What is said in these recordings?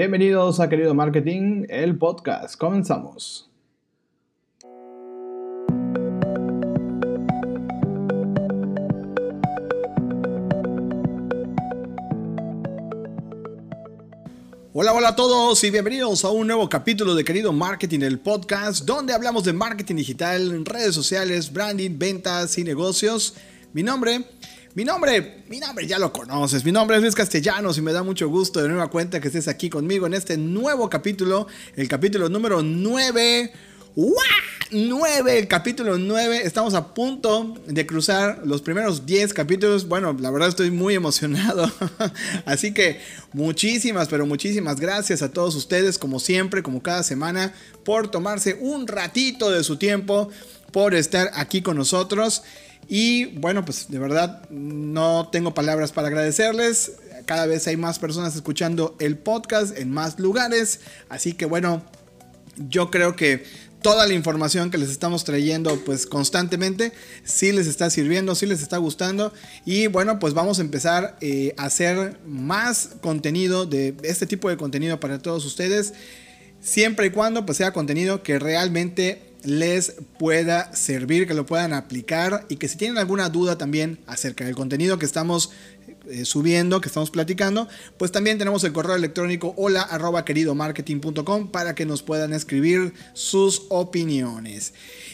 Bienvenidos a Querido Marketing, el podcast. Comenzamos. Hola, hola a todos y bienvenidos a un nuevo capítulo de Querido Marketing, el podcast, donde hablamos de marketing digital, redes sociales, branding, ventas y negocios. Mi nombre mi nombre, mi nombre ya lo conoces. Mi nombre es Luis Castellanos y me da mucho gusto de nueva cuenta que estés aquí conmigo en este nuevo capítulo, el capítulo número 9. ¡Wow! 9, el capítulo 9. Estamos a punto de cruzar los primeros 10 capítulos. Bueno, la verdad estoy muy emocionado. Así que muchísimas, pero muchísimas gracias a todos ustedes, como siempre, como cada semana, por tomarse un ratito de su tiempo, por estar aquí con nosotros. Y bueno, pues de verdad no tengo palabras para agradecerles. Cada vez hay más personas escuchando el podcast en más lugares. Así que bueno, yo creo que toda la información que les estamos trayendo pues constantemente sí les está sirviendo, sí les está gustando y bueno pues vamos a empezar eh, a hacer más contenido de este tipo de contenido para todos ustedes siempre y cuando pues sea contenido que realmente les pueda servir, que lo puedan aplicar y que si tienen alguna duda también acerca del contenido que estamos eh, subiendo, que estamos platicando, pues también tenemos el correo electrónico hola arroba queridomarketing.com para que nos puedan escribir sus opiniones.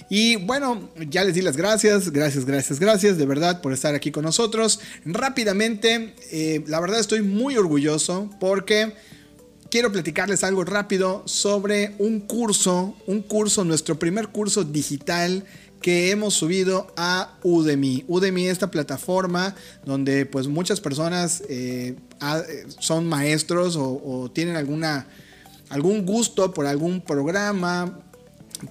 Y bueno, ya les di las gracias, gracias, gracias, gracias de verdad por estar aquí con nosotros. Rápidamente, eh, la verdad estoy muy orgulloso porque quiero platicarles algo rápido sobre un curso, un curso, nuestro primer curso digital que hemos subido a Udemy. Udemy, esta plataforma donde pues muchas personas eh, son maestros o, tienen alguna, algún gusto por algún programa,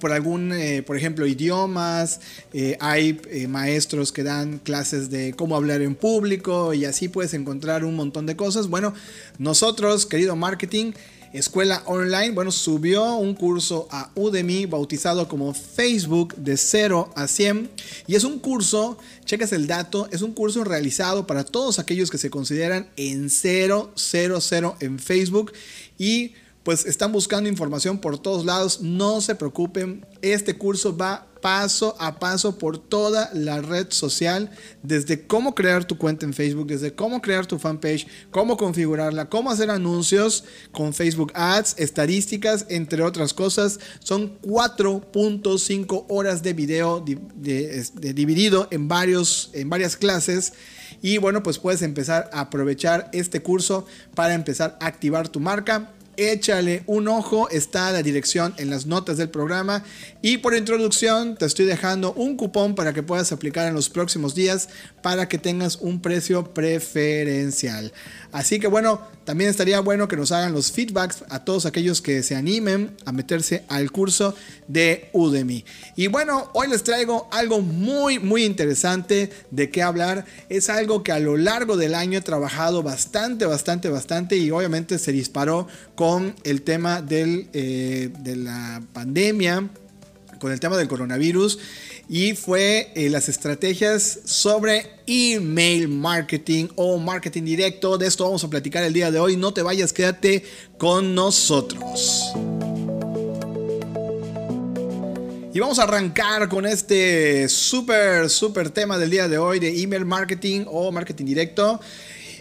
por algún, eh, por ejemplo, idiomas, eh, hay eh, maestros que dan clases de cómo hablar en público y así puedes encontrar un montón de cosas. Bueno, nosotros, querido marketing, escuela online, bueno, subió un curso a Udemy bautizado como Facebook de 0 a 100 y es un curso, checas el dato, es un curso realizado para todos aquellos que se consideran en 0, 0, 0 en Facebook y pues están buscando información por todos lados. No se preocupen, este curso va paso a paso por toda la red social, desde cómo crear tu cuenta en Facebook, desde cómo crear tu fanpage, cómo configurarla, cómo hacer anuncios con Facebook Ads, estadísticas, entre otras cosas. Son 4.5 horas de video dividido en, varios, en varias clases. Y bueno, pues puedes empezar a aprovechar este curso para empezar a activar tu marca échale un ojo, está la dirección en las notas del programa y por introducción te estoy dejando un cupón para que puedas aplicar en los próximos días para que tengas un precio preferencial. Así que bueno, también estaría bueno que nos hagan los feedbacks a todos aquellos que se animen a meterse al curso de Udemy. Y bueno, hoy les traigo algo muy, muy interesante de qué hablar. Es algo que a lo largo del año he trabajado bastante, bastante, bastante y obviamente se disparó con el tema del, eh, de la pandemia, con el tema del coronavirus y fue eh, las estrategias sobre email marketing o marketing directo. De esto vamos a platicar el día de hoy. No te vayas, quédate con nosotros. Y vamos a arrancar con este súper, súper tema del día de hoy de email marketing o marketing directo.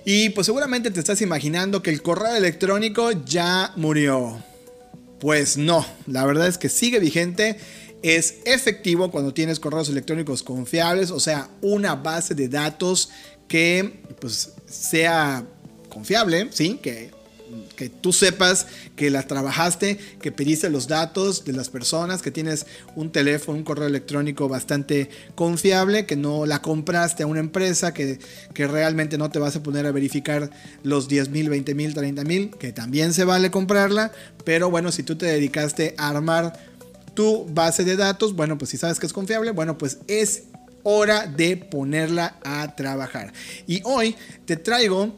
Y pues seguramente te estás imaginando que el correo electrónico ya murió. Pues no, la verdad es que sigue vigente es efectivo cuando tienes correos electrónicos confiables, o sea, una base de datos que pues, sea confiable, ¿sí? Que, que tú sepas que la trabajaste, que pediste los datos de las personas, que tienes un teléfono, un correo electrónico bastante confiable, que no la compraste a una empresa, que, que realmente no te vas a poner a verificar los 10 mil, 20 mil, 30 mil, que también se vale comprarla, pero bueno, si tú te dedicaste a armar tu base de datos, bueno, pues si sabes que es confiable, bueno, pues es hora de ponerla a trabajar. Y hoy te traigo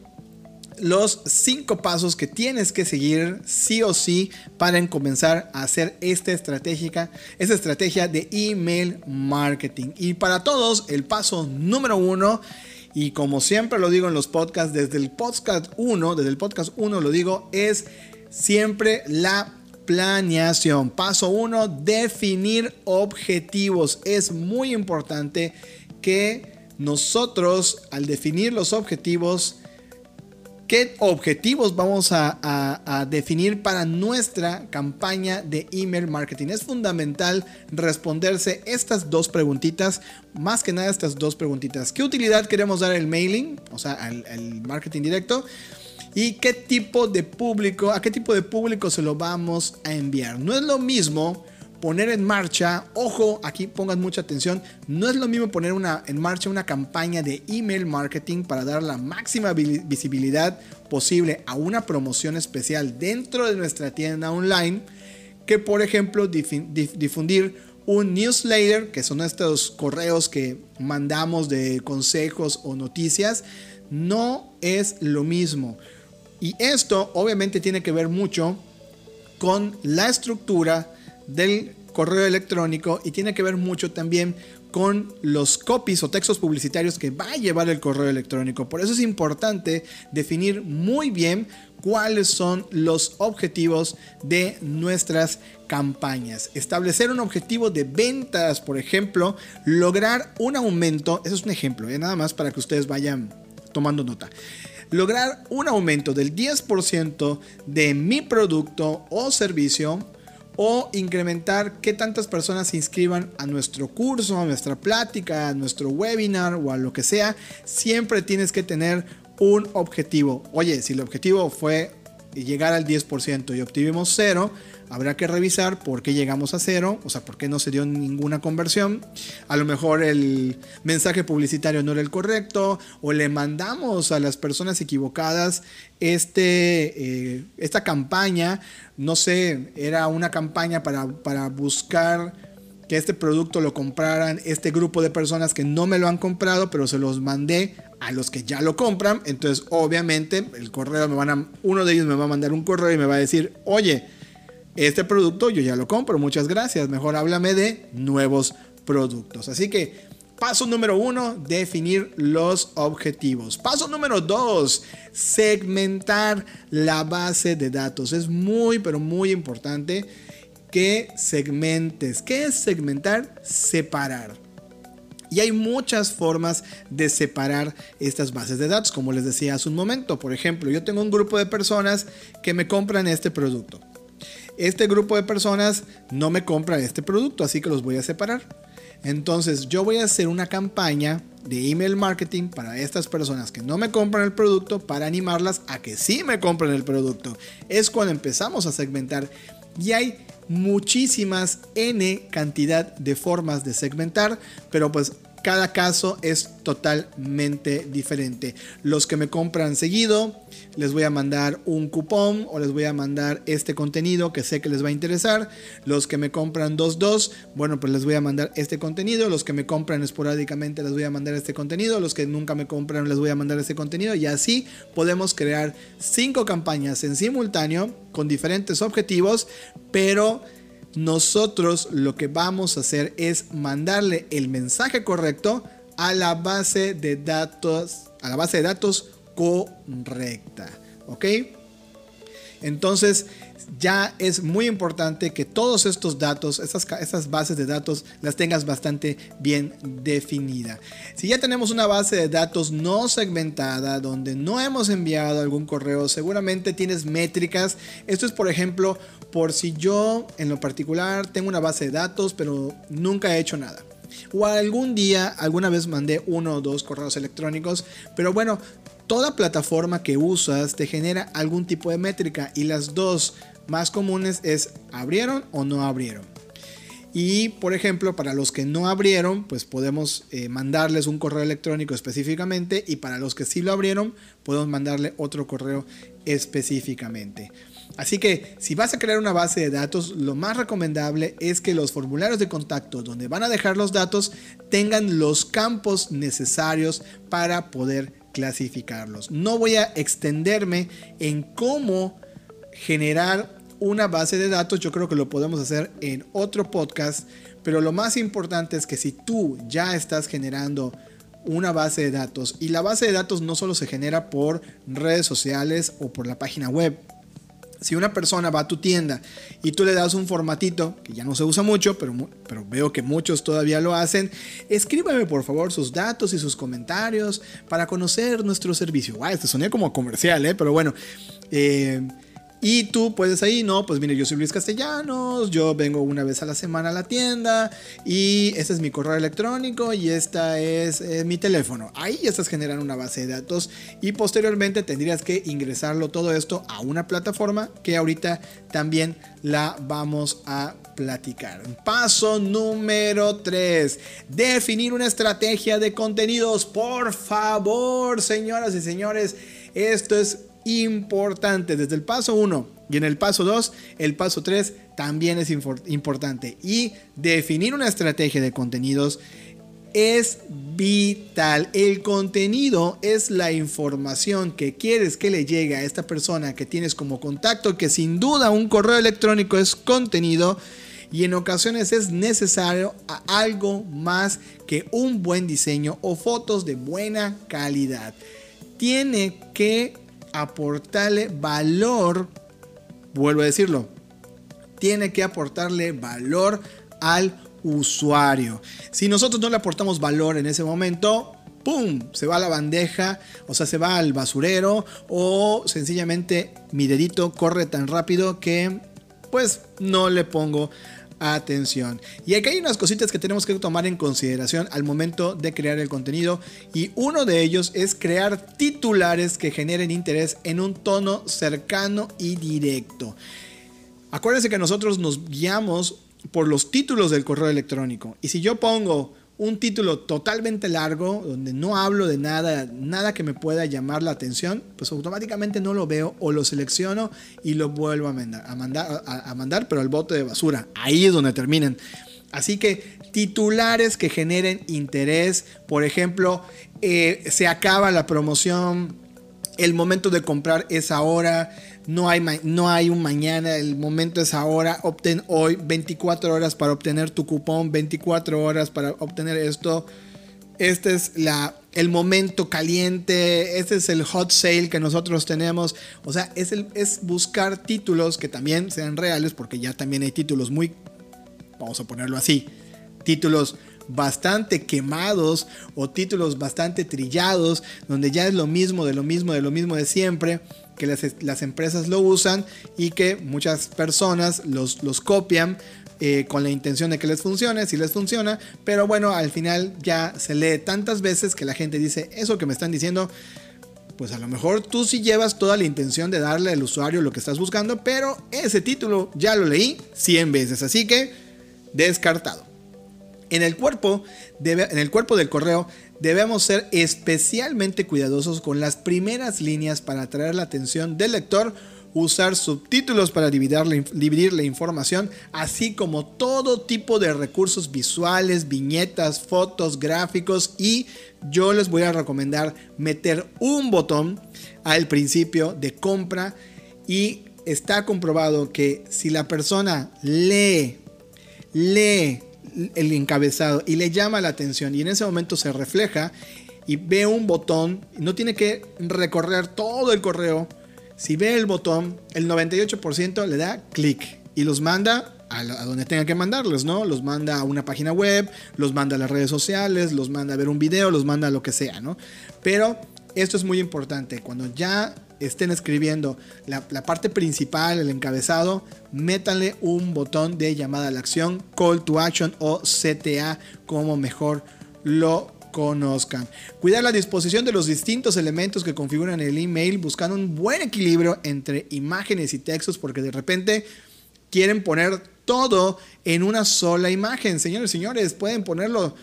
los cinco pasos que tienes que seguir sí o sí para comenzar a hacer esta estratégica, esta estrategia de email marketing. Y para todos, el paso número uno, y como siempre lo digo en los podcasts, desde el podcast 1, desde el podcast 1 lo digo, es siempre la planeación. Paso 1, definir objetivos. Es muy importante que nosotros al definir los objetivos, ¿qué objetivos vamos a, definir para nuestra campaña de email marketing? Es fundamental responderse estas dos preguntitas, más que nada estas dos preguntitas. ¿Qué utilidad queremos dar al mailing? O sea, al, marketing directo. ¿Y qué tipo de público, a qué tipo de público se lo vamos a enviar? No es lo mismo poner en marcha, ojo, aquí pongan mucha atención, no es lo mismo poner una, en marcha una campaña de email marketing para dar la máxima visibilidad posible a una promoción especial dentro de nuestra tienda online que por ejemplo difundir un newsletter, que son estos correos que mandamos de consejos o noticias, no es lo mismo. Y esto obviamente tiene que ver mucho con la estructura del correo electrónico y tiene que ver mucho también con los copies o textos publicitarios que va a llevar el correo electrónico. Por eso es importante definir muy bien cuáles son los objetivos de nuestras campañas. Establecer un objetivo de ventas, por ejemplo, lograr un aumento, eso es un ejemplo, ¿eh? nada más para que ustedes vayan tomando nota lograr un aumento del 10% de mi producto o servicio o incrementar qué tantas personas se inscriban a nuestro curso, a nuestra plática, a nuestro webinar o a lo que sea, siempre tienes que tener un objetivo. Oye, si el objetivo fue llegar al 10% y obtuvimos cero, habrá que revisar por qué llegamos a cero, o sea, por qué no se dio ninguna conversión. A lo mejor el mensaje publicitario no era el correcto, o le mandamos a las personas equivocadas este, eh, esta campaña, no sé, era una campaña para, para buscar que este producto lo compraran este grupo de personas que no me lo han comprado, pero se los mandé a los que ya lo compran. Entonces, obviamente, el correo me van a, uno de ellos me va a mandar un correo y me va a decir, oye, este producto yo ya lo compro, muchas gracias, mejor háblame de nuevos productos. Así que paso número uno, definir los objetivos. Paso número dos, segmentar la base de datos. Es muy, pero muy importante que segmentes. ¿Qué es segmentar? Separar. Y hay muchas formas de separar estas bases de datos, como les decía hace un momento. Por ejemplo, yo tengo un grupo de personas que me compran este producto este grupo de personas no me compra este producto, así que los voy a separar. Entonces yo voy a hacer una campaña de email marketing para estas personas que no me compran el producto para animarlas a que sí me compren el producto. Es cuando empezamos a segmentar y hay muchísimas n cantidad de formas de segmentar, pero pues cada caso es totalmente diferente. Los que me compran seguido, les voy a mandar un cupón o les voy a mandar este contenido que sé que les va a interesar. Los que me compran 2-2, bueno, pues les voy a mandar este contenido. Los que me compran esporádicamente, les voy a mandar este contenido. Los que nunca me compran, les voy a mandar este contenido. Y así podemos crear cinco campañas en simultáneo con diferentes objetivos, pero nosotros lo que vamos a hacer es mandarle el mensaje correcto a la base de datos, a la base de datos correcta. ¿Ok? Entonces, ya es muy importante que todos estos datos, estas, bases de datos, las tengas bastante bien definida. Si ya tenemos una base de datos no segmentada, donde no hemos enviado algún correo, seguramente tienes métricas. Esto es, por ejemplo, por si yo en lo particular tengo una base de datos, pero nunca he hecho nada. O algún día, alguna vez mandé uno o dos correos electrónicos, pero bueno, toda plataforma que usas te genera algún tipo de métrica y las dos más comunes es abrieron o no abrieron. Y por ejemplo, para los que no abrieron, pues podemos eh, mandarles un correo electrónico específicamente y para los que sí lo abrieron, podemos mandarle otro correo específicamente. Así que si vas a crear una base de datos, lo más recomendable es que los formularios de contacto donde van a dejar los datos tengan los campos necesarios para poder clasificarlos. No voy a extenderme en cómo generar una base de datos, yo creo que lo podemos hacer en otro podcast, pero lo más importante es que si tú ya estás generando una base de datos y la base de datos no solo se genera por redes sociales o por la página web, si una persona va a tu tienda y tú le das un formatito, que ya no se usa mucho, pero, pero veo que muchos todavía lo hacen, escríbeme por favor sus datos y sus comentarios para conocer nuestro servicio. Guau, este sonía como comercial, ¿eh? pero bueno. Eh, y tú puedes ahí, no, pues mire, yo soy Luis Castellanos, yo vengo una vez a la semana a la tienda y este es mi correo electrónico y esta es mi teléfono. Ahí ya estás generando una base de datos y posteriormente tendrías que ingresarlo todo esto a una plataforma que ahorita también la vamos a platicar. Paso número 3. Definir una estrategia de contenidos. Por favor, señoras y señores, esto es importante desde el paso 1 y en el paso 2, el paso 3 también es importante. Y definir una estrategia de contenidos es vital. El contenido es la información que quieres que le llegue a esta persona que tienes como contacto, que sin duda un correo electrónico es contenido y en ocasiones es necesario algo más que un buen diseño o fotos de buena calidad. Tiene que aportarle valor, vuelvo a decirlo, tiene que aportarle valor al usuario. Si nosotros no le aportamos valor en ese momento, ¡pum! Se va a la bandeja, o sea, se va al basurero, o sencillamente mi dedito corre tan rápido que pues no le pongo atención. Y aquí hay unas cositas que tenemos que tomar en consideración al momento de crear el contenido y uno de ellos es crear titulares que generen interés en un tono cercano y directo. Acuérdense que nosotros nos guiamos por los títulos del correo electrónico y si yo pongo un título totalmente largo, donde no hablo de nada, nada que me pueda llamar la atención, pues automáticamente no lo veo o lo selecciono y lo vuelvo a mandar, a mandar, a, mandar pero al bote de basura. Ahí es donde terminen. Así que titulares que generen interés, por ejemplo, eh, se acaba la promoción, el momento de comprar es ahora, no hay, no hay un mañana, el momento es ahora, obtén hoy 24 horas para obtener tu cupón, 24 horas para obtener esto. Este es la, el momento caliente, este es el hot sale que nosotros tenemos. O sea, es, el, es buscar títulos que también sean reales, porque ya también hay títulos muy, vamos a ponerlo así, títulos bastante quemados o títulos bastante trillados, donde ya es lo mismo, de lo mismo, de lo mismo de siempre que las, empresas lo usan y que muchas personas los, copian eh, con la intención de que les funcione, si les funciona, pero bueno, al final ya se lee tantas veces que la gente dice, eso que me están diciendo, pues a lo mejor tú sí llevas toda la intención de darle al usuario lo que estás buscando, pero ese título ya lo leí 100 veces, así que descartado. En el cuerpo, en el cuerpo del correo debemos ser especialmente cuidadosos con las primeras líneas para atraer la atención del lector, usar subtítulos para dividir la, información, así como todo tipo de recursos visuales, viñetas, fotos, gráficos y yo les voy a recomendar meter un botón al principio de compra y está comprobado que si la persona lee, lee el encabezado y le llama la atención y en ese momento se refleja y ve un botón, no tiene que recorrer todo el correo. Si ve el botón, el 98% le da clic y los manda a, donde tenga que mandarlos, ¿no? Los manda a una página web, los manda a las redes sociales, los manda a ver un video, los manda a lo que sea, ¿no? Pero esto es muy importante. Cuando ya estén escribiendo la, parte principal, el encabezado, métanle un botón de llamada a la acción, call to action o CTA, como mejor lo conozcan. Cuidar la disposición de los distintos elementos que configuran el email, buscando un buen equilibrio entre imágenes y textos, porque de repente quieren poner todo en una sola imagen. Señores, señores, pueden ponerlo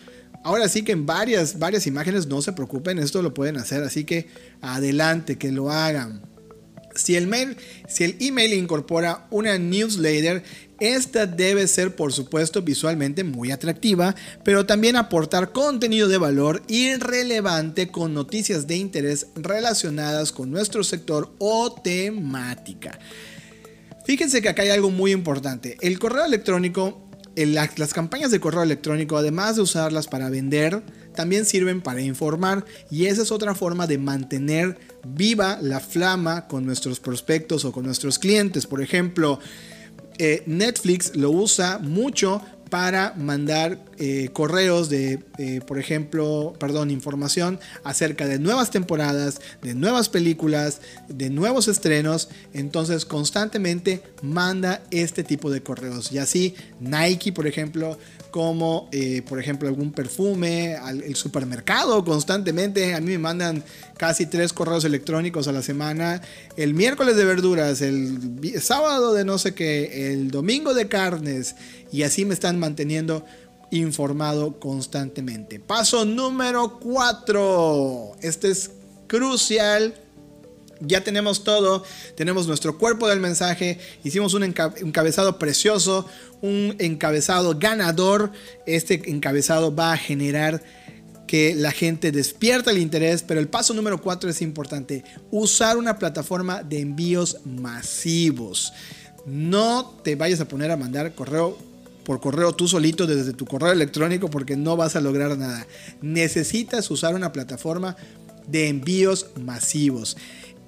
Ahora sí que en varias, varias imágenes, no se preocupen, esto lo pueden hacer, así que adelante, que lo hagan. Si el, mail, si el email incorpora una newsletter, esta debe ser por supuesto visualmente muy atractiva, pero también aportar contenido de valor y relevante con noticias de interés relacionadas con nuestro sector o temática. Fíjense que acá hay algo muy importante. El correo electrónico las campañas de correo electrónico, además de usarlas para vender, también sirven para informar y esa es otra forma de mantener viva la flama con nuestros prospectos o con nuestros clientes. Por ejemplo, eh, Netflix lo usa mucho para mandar eh, correos de, eh, por ejemplo, perdón, información acerca de nuevas temporadas, de nuevas películas, de nuevos estrenos. Entonces constantemente manda este tipo de correos. Y así Nike, por ejemplo, como eh, por ejemplo algún perfume, al, el supermercado constantemente. A mí me mandan casi tres correos electrónicos a la semana. El miércoles de verduras, el sábado de no sé qué, el domingo de carnes. Y así me están manteniendo informado constantemente. Paso número 4. Este es crucial ya tenemos todo, tenemos nuestro cuerpo del mensaje, hicimos un encabezado precioso, un encabezado ganador. Este encabezado va a generar que la gente despierta el interés, pero el paso número 4 es importante, usar una plataforma de envíos masivos. No te vayas a poner a mandar correo por correo tú solito desde tu correo electrónico porque no vas a lograr nada. Necesitas usar una plataforma de envíos masivos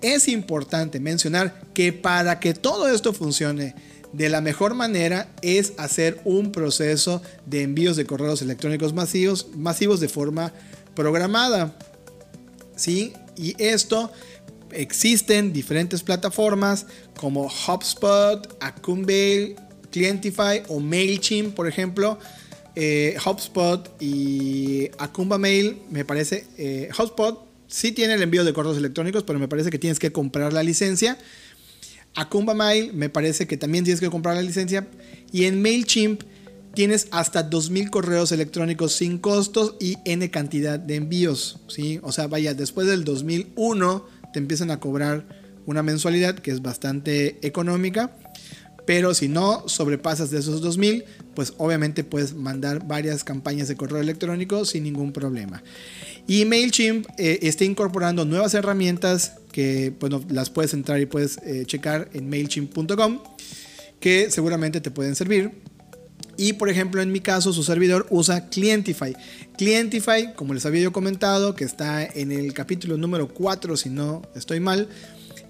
es importante mencionar que para que todo esto funcione de la mejor manera es hacer un proceso de envíos de correos electrónicos masivos, masivos de forma programada. ¿Sí? Y esto existen diferentes plataformas como HubSpot, Akumbail, Clientify o MailChimp, por ejemplo. Eh, HubSpot y Akumba Mail, me parece. Eh, HubSpot sí tiene el envío de correos electrónicos, pero me parece que tienes que comprar la licencia. Akumba Mail me parece que también tienes que comprar la licencia. Y en MailChimp tienes hasta 2000 correos electrónicos sin costos y N cantidad de envíos. ¿sí? O sea, vaya, después del 2001 te empiezan a cobrar una mensualidad que es bastante económica. Pero si no sobrepasas de esos 2000, pues obviamente puedes mandar varias campañas de correo electrónico sin ningún problema. Y MailChimp eh, está incorporando nuevas herramientas que bueno, las puedes entrar y puedes eh, checar en mailchimp.com que seguramente te pueden servir. Y por ejemplo, en mi caso, su servidor usa Clientify. Clientify, como les había yo comentado, que está en el capítulo número 4, si no estoy mal.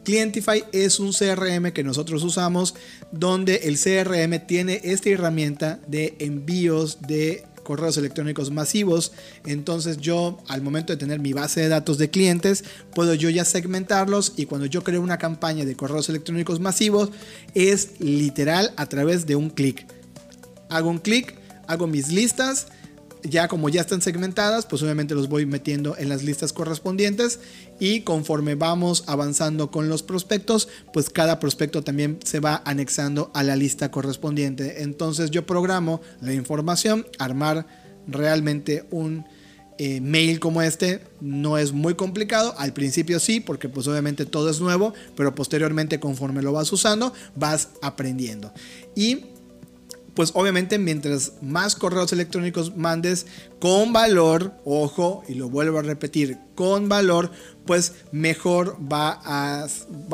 Clientify es un CRM que nosotros usamos donde el CRM tiene esta herramienta de envíos de correos electrónicos masivos. Entonces yo al momento de tener mi base de datos de clientes, puedo yo ya segmentarlos y cuando yo creo una campaña de correos electrónicos masivos, es literal a través de un clic. Hago un clic, hago mis listas ya como ya están segmentadas, pues obviamente los voy metiendo en las listas correspondientes y conforme vamos avanzando con los prospectos, pues cada prospecto también se va anexando a la lista correspondiente. Entonces yo programo la información, armar realmente un eh, mail como este no es muy complicado. Al principio sí, porque pues obviamente todo es nuevo, pero posteriormente conforme lo vas usando, vas aprendiendo. Y pues obviamente mientras más correos electrónicos mandes con valor, ojo, y lo vuelvo a repetir, con valor, pues mejor va a,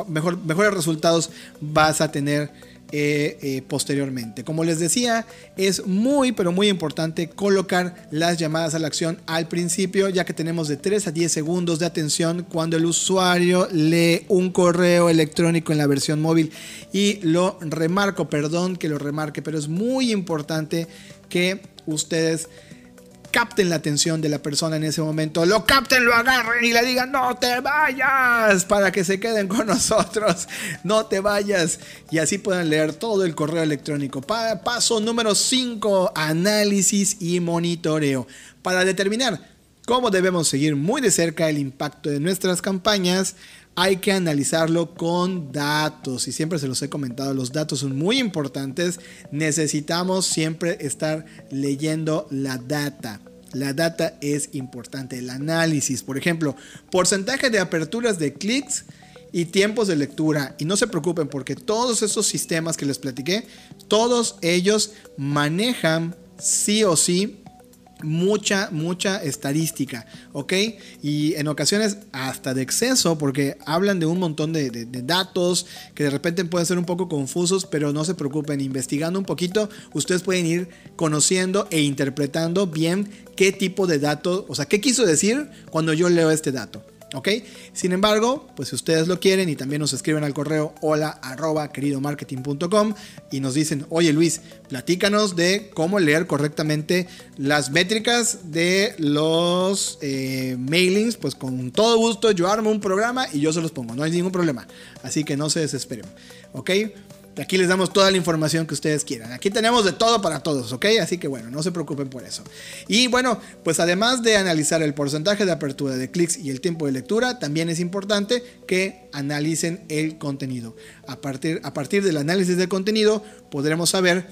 mejor, mejores resultados vas a tener eh, eh, posteriormente. Como les decía, es muy pero muy importante colocar las llamadas a la acción al principio, ya que tenemos de 3 a 10 segundos de atención cuando el usuario lee un correo electrónico en la versión móvil. Y lo remarco, perdón que lo remarque, pero es muy importante que ustedes capten la atención de la persona en ese momento, lo capten, lo agarren y le digan, no te vayas, para que se queden con nosotros, no te vayas. Y así puedan leer todo el correo electrónico. Paso número 5, análisis y monitoreo. Para determinar cómo debemos seguir muy de cerca el impacto de nuestras campañas, hay que analizarlo con datos y siempre se los he comentado, los datos son muy importantes, necesitamos siempre estar leyendo la data. La data es importante, el análisis, por ejemplo, porcentaje de aperturas de clics y tiempos de lectura. Y no se preocupen porque todos esos sistemas que les platiqué, todos ellos manejan sí o sí mucha, mucha estadística, ¿ok? Y en ocasiones hasta de exceso, porque hablan de un montón de, datos que de repente pueden ser un poco confusos, pero no se preocupen, investigando un poquito, ustedes pueden ir conociendo e interpretando bien qué tipo de datos, o sea, qué quiso decir cuando yo leo este dato. ¿Ok? Sin embargo, pues si ustedes lo quieren y también nos escriben al correo hola arroba queridomarketing.com y nos dicen, oye Luis, platícanos de cómo leer correctamente las métricas de los eh, mailings, pues con todo gusto yo armo un programa y yo se los pongo, no hay ningún problema. Así que no se desesperen. ¿Ok? Aquí les damos toda la información que ustedes quieran. Aquí tenemos de todo para todos, ¿ok? Así que bueno, no se preocupen por eso. Y bueno, pues además de analizar el porcentaje de apertura de clics y el tiempo de lectura, también es importante que analicen el contenido. A partir, a partir del análisis del contenido podremos saber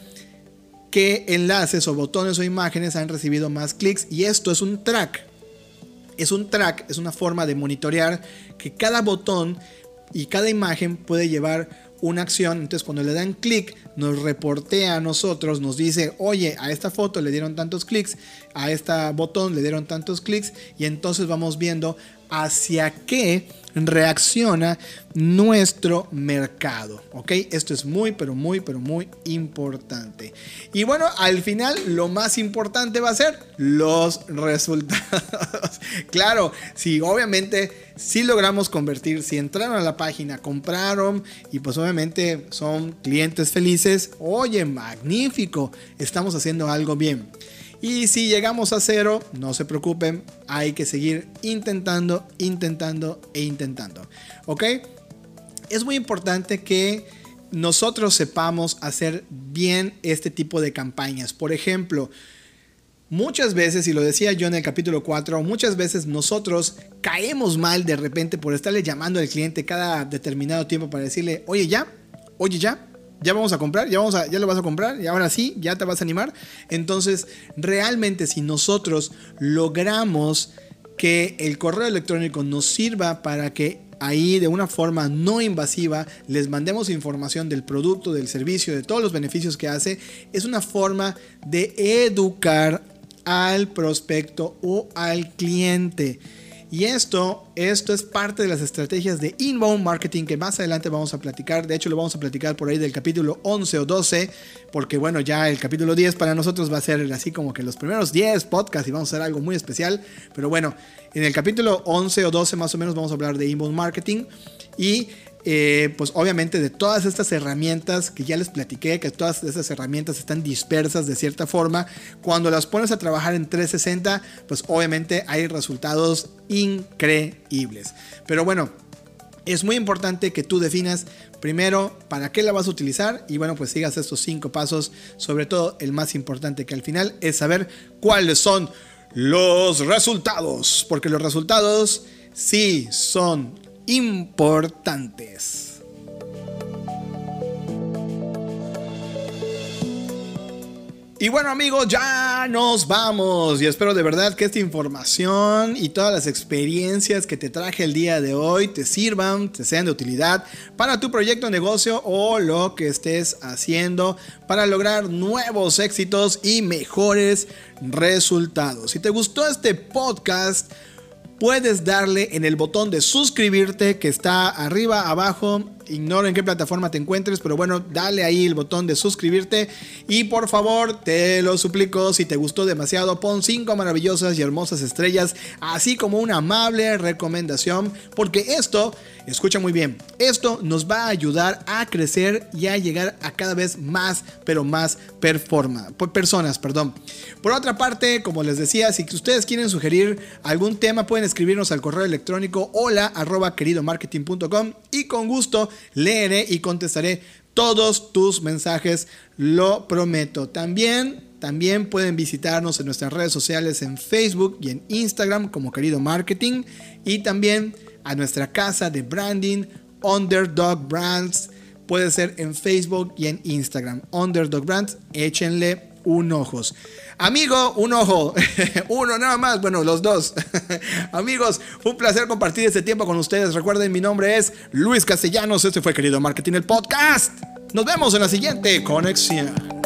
qué enlaces o botones o imágenes han recibido más clics y esto es un track. Es un track, es una forma de monitorear que cada botón y cada imagen puede llevar una acción, entonces cuando le dan clic nos reportea a nosotros, nos dice, oye, a esta foto le dieron tantos clics, a este botón le dieron tantos clics y entonces vamos viendo hacia qué reacciona nuestro mercado. ¿Ok? Esto es muy, pero muy, pero muy importante. Y bueno, al final lo más importante va a ser los resultados. claro, si obviamente si logramos convertir, si entraron a la página, compraron y pues obviamente son clientes felices, oye, magnífico, estamos haciendo algo bien. Y si llegamos a cero, no se preocupen, hay que seguir intentando, intentando e intentando. ¿Ok? Es muy importante que nosotros sepamos hacer bien este tipo de campañas. Por ejemplo, muchas veces, y lo decía yo en el capítulo 4, muchas veces nosotros caemos mal de repente por estarle llamando al cliente cada determinado tiempo para decirle, oye ya, oye ya, ya vamos a comprar, ya, vamos a, ya lo vas a comprar, y ahora sí, ya te vas a animar. Entonces, realmente si nosotros logramos que el correo electrónico nos sirva para que ahí de una forma no invasiva les mandemos información del producto, del servicio, de todos los beneficios que hace, es una forma de educar al prospecto o al cliente. Y esto, esto es parte de las estrategias de inbound marketing que más adelante vamos a platicar. De hecho, lo vamos a platicar por ahí del capítulo 11 o 12, porque bueno, ya el capítulo 10 para nosotros va a ser así como que los primeros 10 podcasts y vamos a hacer algo muy especial. Pero bueno, en el capítulo 11 o 12 más o menos vamos a hablar de inbound marketing. Y eh, pues obviamente de todas estas herramientas que ya les platiqué, que todas estas herramientas están dispersas de cierta forma, cuando las pones a trabajar en 360, pues obviamente hay resultados increíbles. Pero bueno, es muy importante que tú definas primero para qué la vas a utilizar y bueno, pues sigas estos cinco pasos, sobre todo el más importante que al final es saber cuáles son los resultados, porque los resultados sí son importantes. Y bueno amigos, ya nos vamos y espero de verdad que esta información y todas las experiencias que te traje el día de hoy te sirvan, te sean de utilidad para tu proyecto negocio o lo que estés haciendo para lograr nuevos éxitos y mejores resultados. Si te gustó este podcast, puedes darle en el botón de suscribirte que está arriba, abajo ignoro en qué plataforma te encuentres, pero bueno, dale ahí el botón de suscribirte y por favor, te lo suplico, si te gustó demasiado, pon 5 maravillosas y hermosas estrellas, así como una amable recomendación, porque esto, escucha muy bien, esto nos va a ayudar a crecer y a llegar a cada vez más, pero más performa, personas, perdón. Por otra parte, como les decía, si ustedes quieren sugerir algún tema, pueden escribirnos al correo electrónico hola y con gusto leeré y contestaré todos tus mensajes, lo prometo. También, también pueden visitarnos en nuestras redes sociales en Facebook y en Instagram como Querido Marketing y también a nuestra casa de branding Underdog Brands. Puede ser en Facebook y en Instagram. Underdog Brands, échenle un ojos. Amigo, un ojo. Uno nada más. Bueno, los dos. Amigos, un placer compartir este tiempo con ustedes. Recuerden, mi nombre es Luis Castellanos. Este fue Querido Marketing, el podcast. Nos vemos en la siguiente conexión.